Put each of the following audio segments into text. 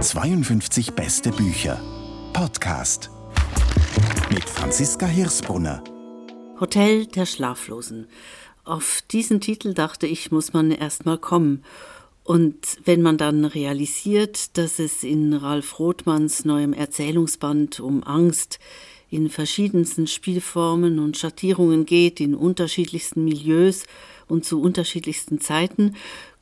52 beste Bücher. Podcast. Mit Franziska Hirsbrunner. Hotel der Schlaflosen. Auf diesen Titel dachte ich, muss man erst mal kommen. Und wenn man dann realisiert, dass es in Ralf Rothmanns neuem Erzählungsband um Angst in verschiedensten Spielformen und Schattierungen geht, in unterschiedlichsten Milieus und zu unterschiedlichsten Zeiten,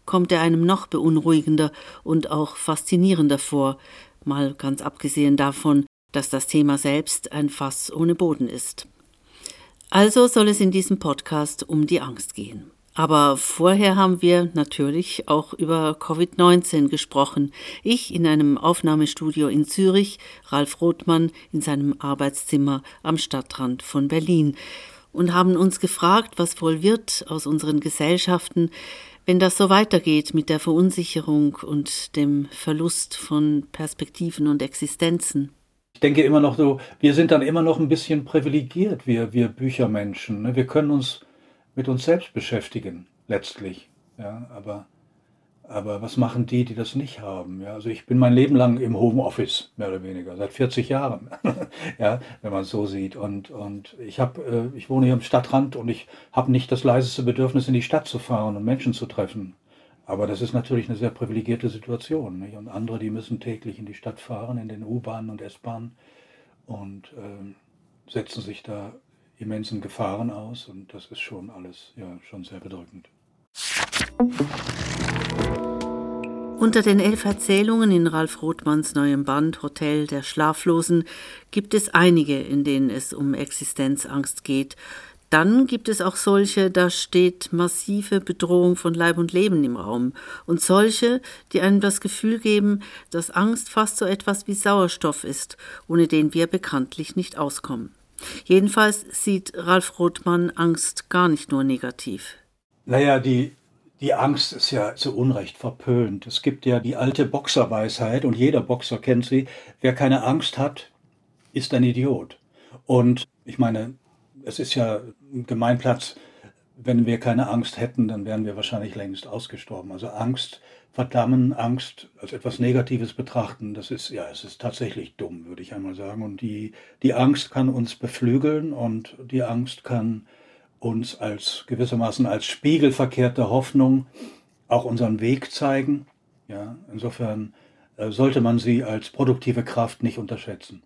kommt er einem noch beunruhigender und auch faszinierender vor, mal ganz abgesehen davon, dass das Thema selbst ein Fass ohne Boden ist. Also soll es in diesem Podcast um die Angst gehen. Aber vorher haben wir natürlich auch über Covid-19 gesprochen. Ich in einem Aufnahmestudio in Zürich, Ralf Rothmann in seinem Arbeitszimmer am Stadtrand von Berlin und haben uns gefragt, was wohl wird aus unseren Gesellschaften, wenn das so weitergeht mit der Verunsicherung und dem Verlust von Perspektiven und Existenzen. Ich denke immer noch so, wir sind dann immer noch ein bisschen privilegiert, wir, wir Büchermenschen. Ne? Wir können uns mit uns selbst beschäftigen, letztlich. Ja, aber, aber was machen die, die das nicht haben? Ja, also ich bin mein Leben lang im Homeoffice, mehr oder weniger, seit 40 Jahren, ja, wenn man es so sieht. Und, und ich, hab, äh, ich wohne hier am Stadtrand und ich habe nicht das leiseste Bedürfnis, in die Stadt zu fahren und Menschen zu treffen. Aber das ist natürlich eine sehr privilegierte Situation. Nicht? Und andere, die müssen täglich in die Stadt fahren, in den U-Bahnen und S-Bahnen und äh, setzen sich da immensen Gefahren aus und das ist schon alles ja schon sehr bedrückend. Unter den elf Erzählungen in Ralf Rothmanns neuem Band Hotel der Schlaflosen gibt es einige, in denen es um Existenzangst geht. Dann gibt es auch solche, da steht massive Bedrohung von Leib und Leben im Raum. Und solche, die einem das Gefühl geben, dass Angst fast so etwas wie Sauerstoff ist, ohne den wir bekanntlich nicht auskommen. Jedenfalls sieht Ralf Rothmann Angst gar nicht nur negativ. Naja, die, die Angst ist ja zu Unrecht verpönt. Es gibt ja die alte Boxerweisheit und jeder Boxer kennt sie. Wer keine Angst hat, ist ein Idiot. Und ich meine, es ist ja ein Gemeinplatz, wenn wir keine Angst hätten, dann wären wir wahrscheinlich längst ausgestorben. Also Angst verdammen, Angst als etwas Negatives betrachten, das ist, ja, es ist tatsächlich dumm, würde ich einmal sagen. Und die, die Angst kann uns beflügeln und die Angst kann uns als gewissermaßen als spiegelverkehrte Hoffnung auch unseren Weg zeigen. Ja, insofern äh, sollte man sie als produktive Kraft nicht unterschätzen.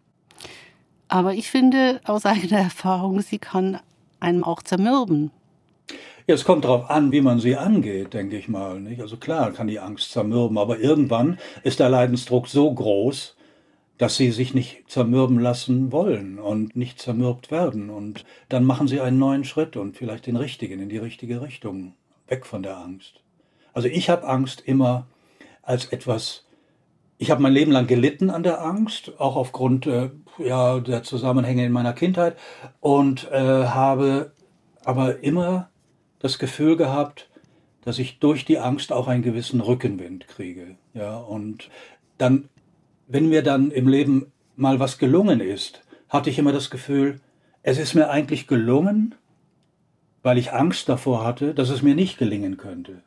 Aber ich finde aus eigener Erfahrung, sie kann einem auch zermürben. Es kommt darauf an, wie man sie angeht, denke ich mal. Nicht? Also klar kann die Angst zermürben, aber irgendwann ist der Leidensdruck so groß, dass sie sich nicht zermürben lassen wollen und nicht zermürbt werden. Und dann machen sie einen neuen Schritt und vielleicht den richtigen, in die richtige Richtung, weg von der Angst. Also ich habe Angst immer als etwas, ich habe mein Leben lang gelitten an der Angst, auch aufgrund äh, ja, der Zusammenhänge in meiner Kindheit und äh, habe aber immer das Gefühl gehabt, dass ich durch die Angst auch einen gewissen Rückenwind kriege. Ja, und dann, wenn mir dann im Leben mal was gelungen ist, hatte ich immer das Gefühl, es ist mir eigentlich gelungen, weil ich Angst davor hatte, dass es mir nicht gelingen könnte.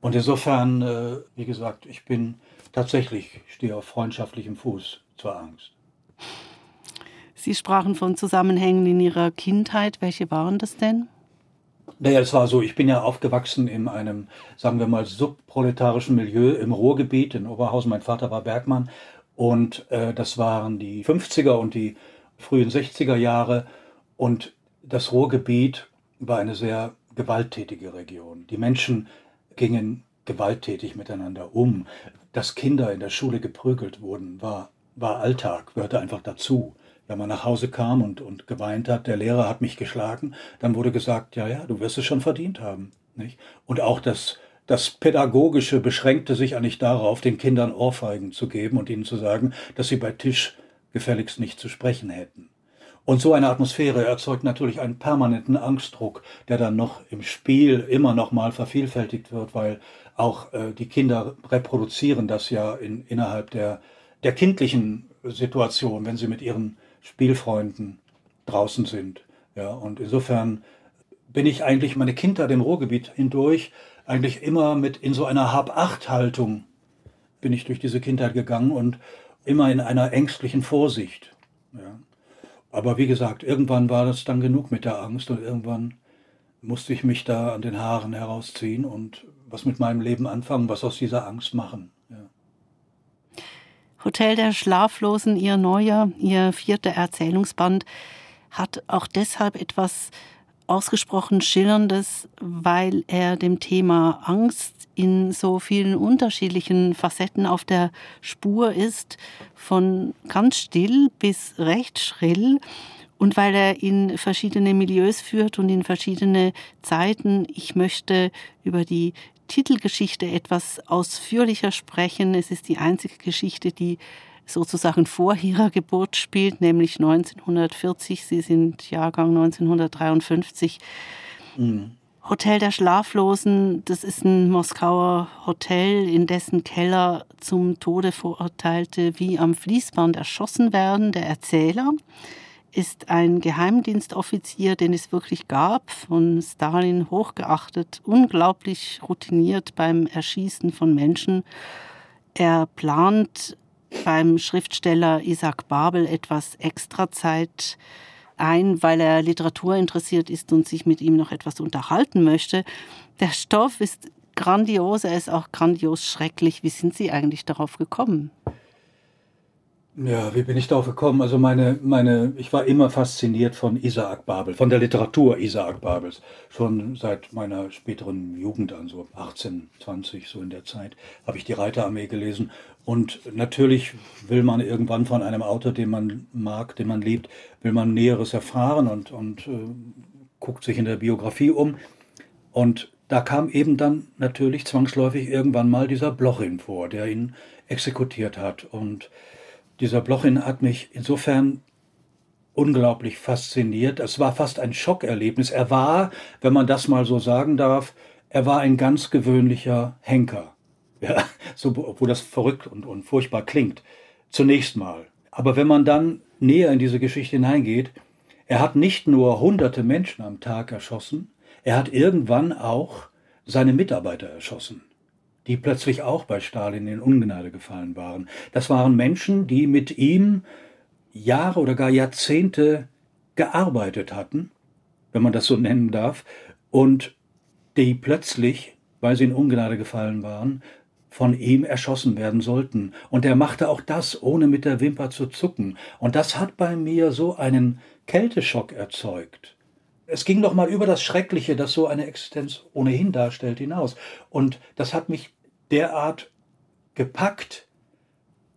Und insofern, äh, wie gesagt, ich bin tatsächlich, stehe auf freundschaftlichem Fuß zur Angst. Sie sprachen von Zusammenhängen in Ihrer Kindheit. Welche waren das denn? Naja, es war so, ich bin ja aufgewachsen in einem, sagen wir mal, subproletarischen Milieu im Ruhrgebiet in Oberhausen. Mein Vater war Bergmann und äh, das waren die 50er und die frühen 60er Jahre. Und das Ruhrgebiet war eine sehr gewalttätige Region. Die Menschen gingen gewalttätig miteinander um. Dass Kinder in der Schule geprügelt wurden, war, war Alltag, gehörte einfach dazu wenn man nach Hause kam und, und geweint hat, der Lehrer hat mich geschlagen, dann wurde gesagt, ja, ja, du wirst es schon verdient haben. Nicht? Und auch das, das Pädagogische beschränkte sich eigentlich darauf, den Kindern Ohrfeigen zu geben und ihnen zu sagen, dass sie bei Tisch gefälligst nicht zu sprechen hätten. Und so eine Atmosphäre erzeugt natürlich einen permanenten Angstdruck, der dann noch im Spiel immer noch mal vervielfältigt wird, weil auch äh, die Kinder reproduzieren das ja in, innerhalb der, der kindlichen Situation, wenn sie mit ihren Spielfreunden draußen sind. Ja, und insofern bin ich eigentlich meine Kindheit im Ruhrgebiet hindurch eigentlich immer mit in so einer Hab-Acht-Haltung bin ich durch diese Kindheit gegangen und immer in einer ängstlichen Vorsicht. Ja. Aber wie gesagt, irgendwann war das dann genug mit der Angst und irgendwann musste ich mich da an den Haaren herausziehen und was mit meinem Leben anfangen, was aus dieser Angst machen. Hotel der Schlaflosen, ihr neuer, ihr vierter Erzählungsband, hat auch deshalb etwas ausgesprochen Schillerndes, weil er dem Thema Angst in so vielen unterschiedlichen Facetten auf der Spur ist, von ganz still bis recht schrill und weil er in verschiedene Milieus führt und in verschiedene Zeiten. Ich möchte über die Titelgeschichte etwas ausführlicher sprechen. Es ist die einzige Geschichte, die sozusagen vor ihrer Geburt spielt, nämlich 1940. Sie sind Jahrgang 1953. Mhm. Hotel der Schlaflosen, das ist ein Moskauer Hotel, in dessen Keller zum Tode Verurteilte wie am Fließband erschossen werden. Der Erzähler ist ein Geheimdienstoffizier, den es wirklich gab, von Stalin hochgeachtet, unglaublich routiniert beim Erschießen von Menschen. Er plant beim Schriftsteller Isaac Babel etwas extra Zeit ein, weil er Literatur interessiert ist und sich mit ihm noch etwas unterhalten möchte. Der Stoff ist grandios, er ist auch grandios schrecklich. Wie sind Sie eigentlich darauf gekommen? Ja, wie bin ich darauf gekommen? Also meine, meine, ich war immer fasziniert von Isaac Babel, von der Literatur Isaac Babels. Schon seit meiner späteren Jugend an, so 18, 20, so in der Zeit, habe ich die Reiterarmee gelesen. Und natürlich will man irgendwann von einem Autor, den man mag, den man liebt, will man Näheres erfahren und, und äh, guckt sich in der Biografie um. Und da kam eben dann natürlich zwangsläufig irgendwann mal dieser Blochin vor, der ihn exekutiert hat. Und dieser Blochin hat mich insofern unglaublich fasziniert. Es war fast ein Schockerlebnis. Er war, wenn man das mal so sagen darf, er war ein ganz gewöhnlicher Henker. Ja, so, obwohl das verrückt und, und furchtbar klingt. Zunächst mal. Aber wenn man dann näher in diese Geschichte hineingeht, er hat nicht nur hunderte Menschen am Tag erschossen, er hat irgendwann auch seine Mitarbeiter erschossen die plötzlich auch bei Stalin in Ungnade gefallen waren. Das waren Menschen, die mit ihm Jahre oder gar Jahrzehnte gearbeitet hatten, wenn man das so nennen darf, und die plötzlich, weil sie in Ungnade gefallen waren, von ihm erschossen werden sollten. Und er machte auch das, ohne mit der Wimper zu zucken. Und das hat bei mir so einen Kälteschock erzeugt. Es ging doch mal über das Schreckliche, das so eine Existenz ohnehin darstellt, hinaus. Und das hat mich derart gepackt,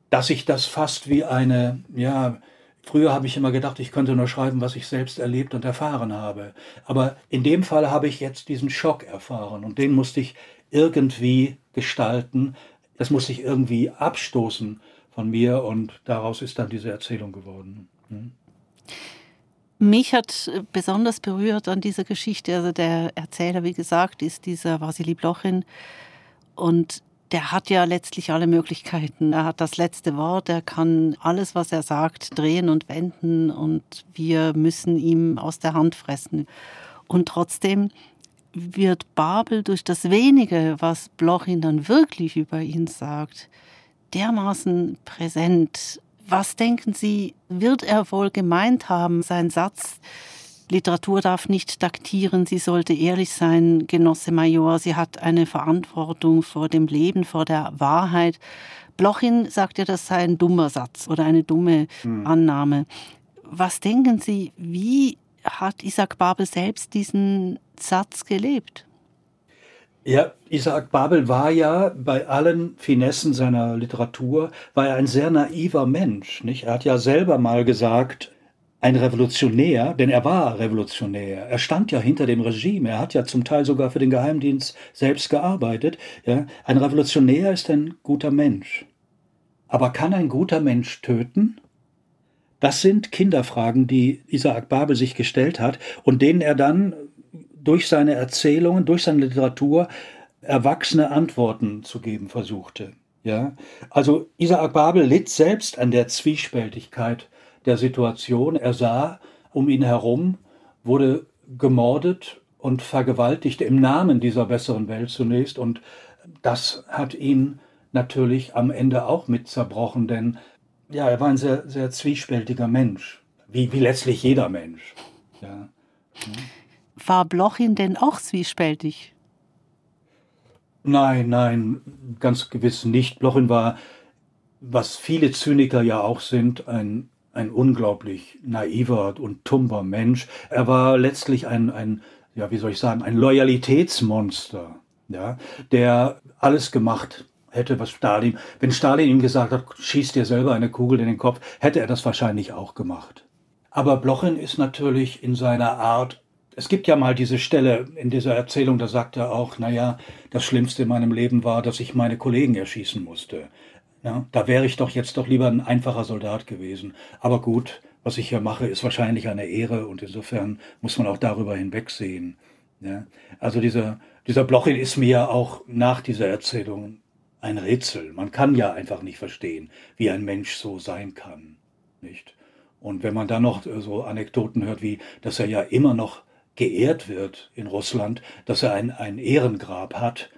dass ich das fast wie eine, ja, früher habe ich immer gedacht, ich könnte nur schreiben, was ich selbst erlebt und erfahren habe. Aber in dem Fall habe ich jetzt diesen Schock erfahren und den musste ich irgendwie gestalten. Das musste ich irgendwie abstoßen von mir und daraus ist dann diese Erzählung geworden. Hm? Mich hat besonders berührt an dieser Geschichte, also der Erzähler, wie gesagt, ist dieser Vasili Blochin, und der hat ja letztlich alle Möglichkeiten. Er hat das letzte Wort, er kann alles, was er sagt, drehen und wenden und wir müssen ihm aus der Hand fressen. Und trotzdem wird Babel durch das wenige, was Blochin dann wirklich über ihn sagt, dermaßen präsent. Was denken Sie, wird er wohl gemeint haben, sein Satz, Literatur darf nicht taktieren, sie sollte ehrlich sein, Genosse Major, sie hat eine Verantwortung vor dem Leben, vor der Wahrheit. Blochin sagt ja, das sei ein dummer Satz oder eine dumme hm. Annahme. Was denken Sie, wie hat Isaac Babel selbst diesen Satz gelebt? Ja, Isaac Babel war ja bei allen Finessen seiner Literatur, war er ein sehr naiver Mensch. Nicht? Er hat ja selber mal gesagt, ein Revolutionär, denn er war Revolutionär. Er stand ja hinter dem Regime. Er hat ja zum Teil sogar für den Geheimdienst selbst gearbeitet. Ja, ein Revolutionär ist ein guter Mensch. Aber kann ein guter Mensch töten? Das sind Kinderfragen, die Isaac Babel sich gestellt hat und denen er dann durch seine Erzählungen, durch seine Literatur erwachsene Antworten zu geben versuchte. Ja, also Isaac Babel litt selbst an der Zwiespältigkeit der Situation. Er sah, um ihn herum wurde gemordet und vergewaltigt im Namen dieser besseren Welt zunächst. Und das hat ihn natürlich am Ende auch mit zerbrochen, denn ja, er war ein sehr, sehr zwiespältiger Mensch, wie, wie letztlich jeder Mensch. Ja. War Blochin denn auch zwiespältig? Nein, nein, ganz gewiss nicht. Blochin war, was viele Zyniker ja auch sind, ein, ein unglaublich naiver und tumber Mensch. Er war letztlich ein, ein ja, wie soll ich sagen, ein Loyalitätsmonster, ja, der alles gemacht hätte, was Stalin, wenn Stalin ihm gesagt hat, schieß dir selber eine Kugel in den Kopf, hätte er das wahrscheinlich auch gemacht. Aber Blochin ist natürlich in seiner Art, es gibt ja mal diese Stelle in dieser Erzählung, da sagt er auch, naja, das Schlimmste in meinem Leben war, dass ich meine Kollegen erschießen musste. Ja, da wäre ich doch jetzt doch lieber ein einfacher Soldat gewesen. Aber gut, was ich hier mache, ist wahrscheinlich eine Ehre und insofern muss man auch darüber hinwegsehen. Ja, also dieser, dieser Blochin ist mir auch nach dieser Erzählung ein Rätsel. Man kann ja einfach nicht verstehen, wie ein Mensch so sein kann. Nicht? Und wenn man dann noch so Anekdoten hört, wie, dass er ja immer noch geehrt wird in Russland, dass er ein, ein Ehrengrab hat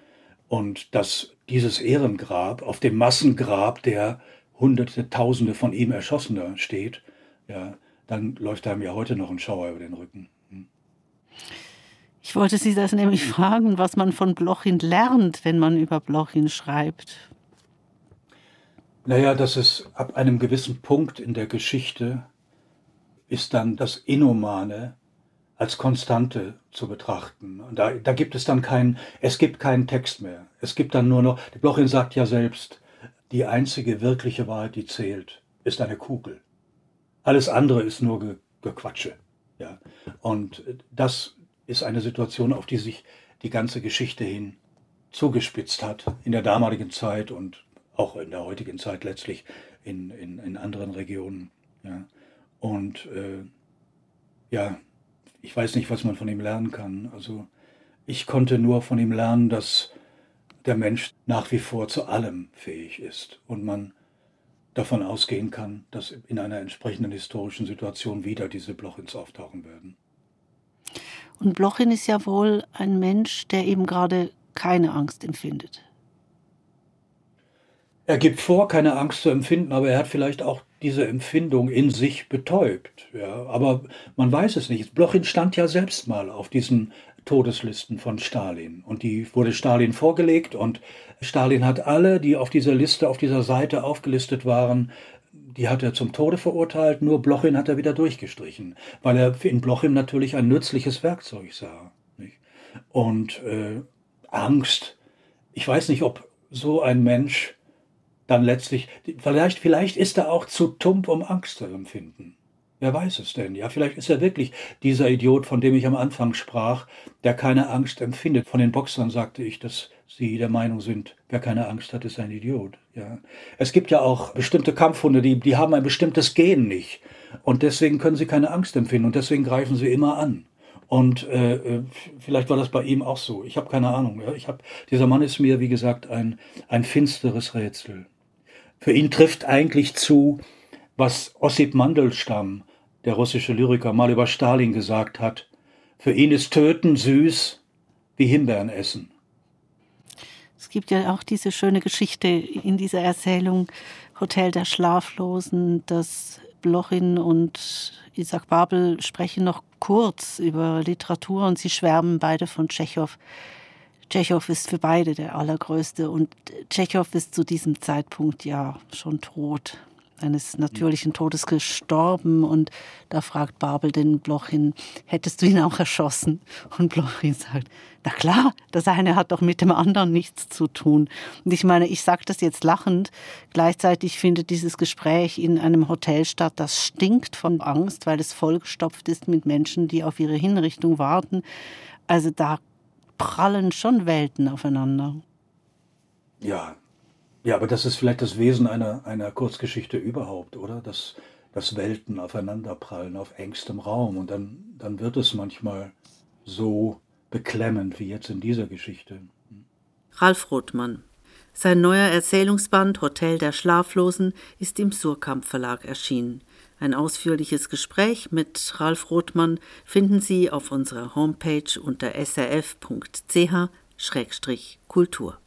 und dass dieses Ehrengrab auf dem Massengrab der Hunderte, Tausende von ihm Erschossener steht, ja, dann läuft einem ja heute noch ein Schauer über den Rücken. Hm. Ich wollte Sie das nämlich fragen, was man von Blochin lernt, wenn man über Blochin schreibt. Naja, dass es ab einem gewissen Punkt in der Geschichte ist dann das Inhumane als Konstante zu betrachten. Und da, da gibt es dann keinen, es gibt keinen Text mehr. Es gibt dann nur noch, Blochin sagt ja selbst, die einzige wirkliche Wahrheit, die zählt, ist eine Kugel. Alles andere ist nur Ge Gequatsche. Ja. Und das ist eine Situation, auf die sich die ganze Geschichte hin zugespitzt hat, in der damaligen Zeit und auch in der heutigen Zeit letztlich in, in, in anderen Regionen. Ja. Und äh, ja, ich weiß nicht, was man von ihm lernen kann. Also ich konnte nur von ihm lernen, dass der Mensch nach wie vor zu allem fähig ist und man davon ausgehen kann, dass in einer entsprechenden historischen Situation wieder diese Blochins auftauchen werden. Und Blochin ist ja wohl ein Mensch, der eben gerade keine Angst empfindet. Er gibt vor, keine Angst zu empfinden, aber er hat vielleicht auch diese Empfindung in sich betäubt. Ja, aber man weiß es nicht. Blochin stand ja selbst mal auf diesen Todeslisten von Stalin. Und die wurde Stalin vorgelegt und Stalin hat alle, die auf dieser Liste, auf dieser Seite aufgelistet waren, die hat er zum Tode verurteilt, nur Blochin hat er wieder durchgestrichen, weil er in Blochin natürlich ein nützliches Werkzeug sah. Nicht? Und äh, Angst, ich weiß nicht, ob so ein Mensch dann letztlich, vielleicht, vielleicht ist er auch zu tump, um Angst zu empfinden. Wer weiß es denn? Ja, vielleicht ist er wirklich dieser Idiot, von dem ich am Anfang sprach, der keine Angst empfindet. Von den Boxern sagte ich, dass sie der Meinung sind, wer keine Angst hat, ist ein Idiot. Ja. Es gibt ja auch bestimmte Kampfhunde, die, die haben ein bestimmtes Gen nicht. Und deswegen können sie keine Angst empfinden und deswegen greifen sie immer an. Und äh, äh vielleicht war das bei ihm auch so. Ich habe keine Ahnung. Ja. Ich hab, dieser Mann ist mir, wie gesagt, ein, ein finsteres Rätsel. Für ihn trifft eigentlich zu, was Ossip Mandelstam der russische Lyriker, mal über Stalin gesagt hat. Für ihn ist Töten süß wie Himbeeren essen. Es gibt ja auch diese schöne Geschichte in dieser Erzählung Hotel der Schlaflosen, dass Blochin und Isaac Babel sprechen noch kurz über Literatur und sie schwärmen beide von Tschechow. Tschechow ist für beide der allergrößte und Tschechow ist zu diesem Zeitpunkt ja schon tot eines natürlichen Todes gestorben. Und da fragt Babel den Blochin, hättest du ihn auch erschossen? Und Blochin sagt, na klar, das eine hat doch mit dem anderen nichts zu tun. Und ich meine, ich sage das jetzt lachend. Gleichzeitig findet dieses Gespräch in einem Hotel statt, das stinkt von Angst, weil es vollgestopft ist mit Menschen, die auf ihre Hinrichtung warten. Also da prallen schon Welten aufeinander. Ja, ja, aber das ist vielleicht das Wesen einer, einer Kurzgeschichte überhaupt, oder? Dass, dass Welten aufeinanderprallen auf engstem Raum und dann, dann wird es manchmal so beklemmend wie jetzt in dieser Geschichte. Ralf Rothmann. Sein neuer Erzählungsband Hotel der Schlaflosen ist im Surkamp Verlag erschienen. Ein ausführliches Gespräch mit Ralf Rothmann finden Sie auf unserer Homepage unter srf.ch-kultur.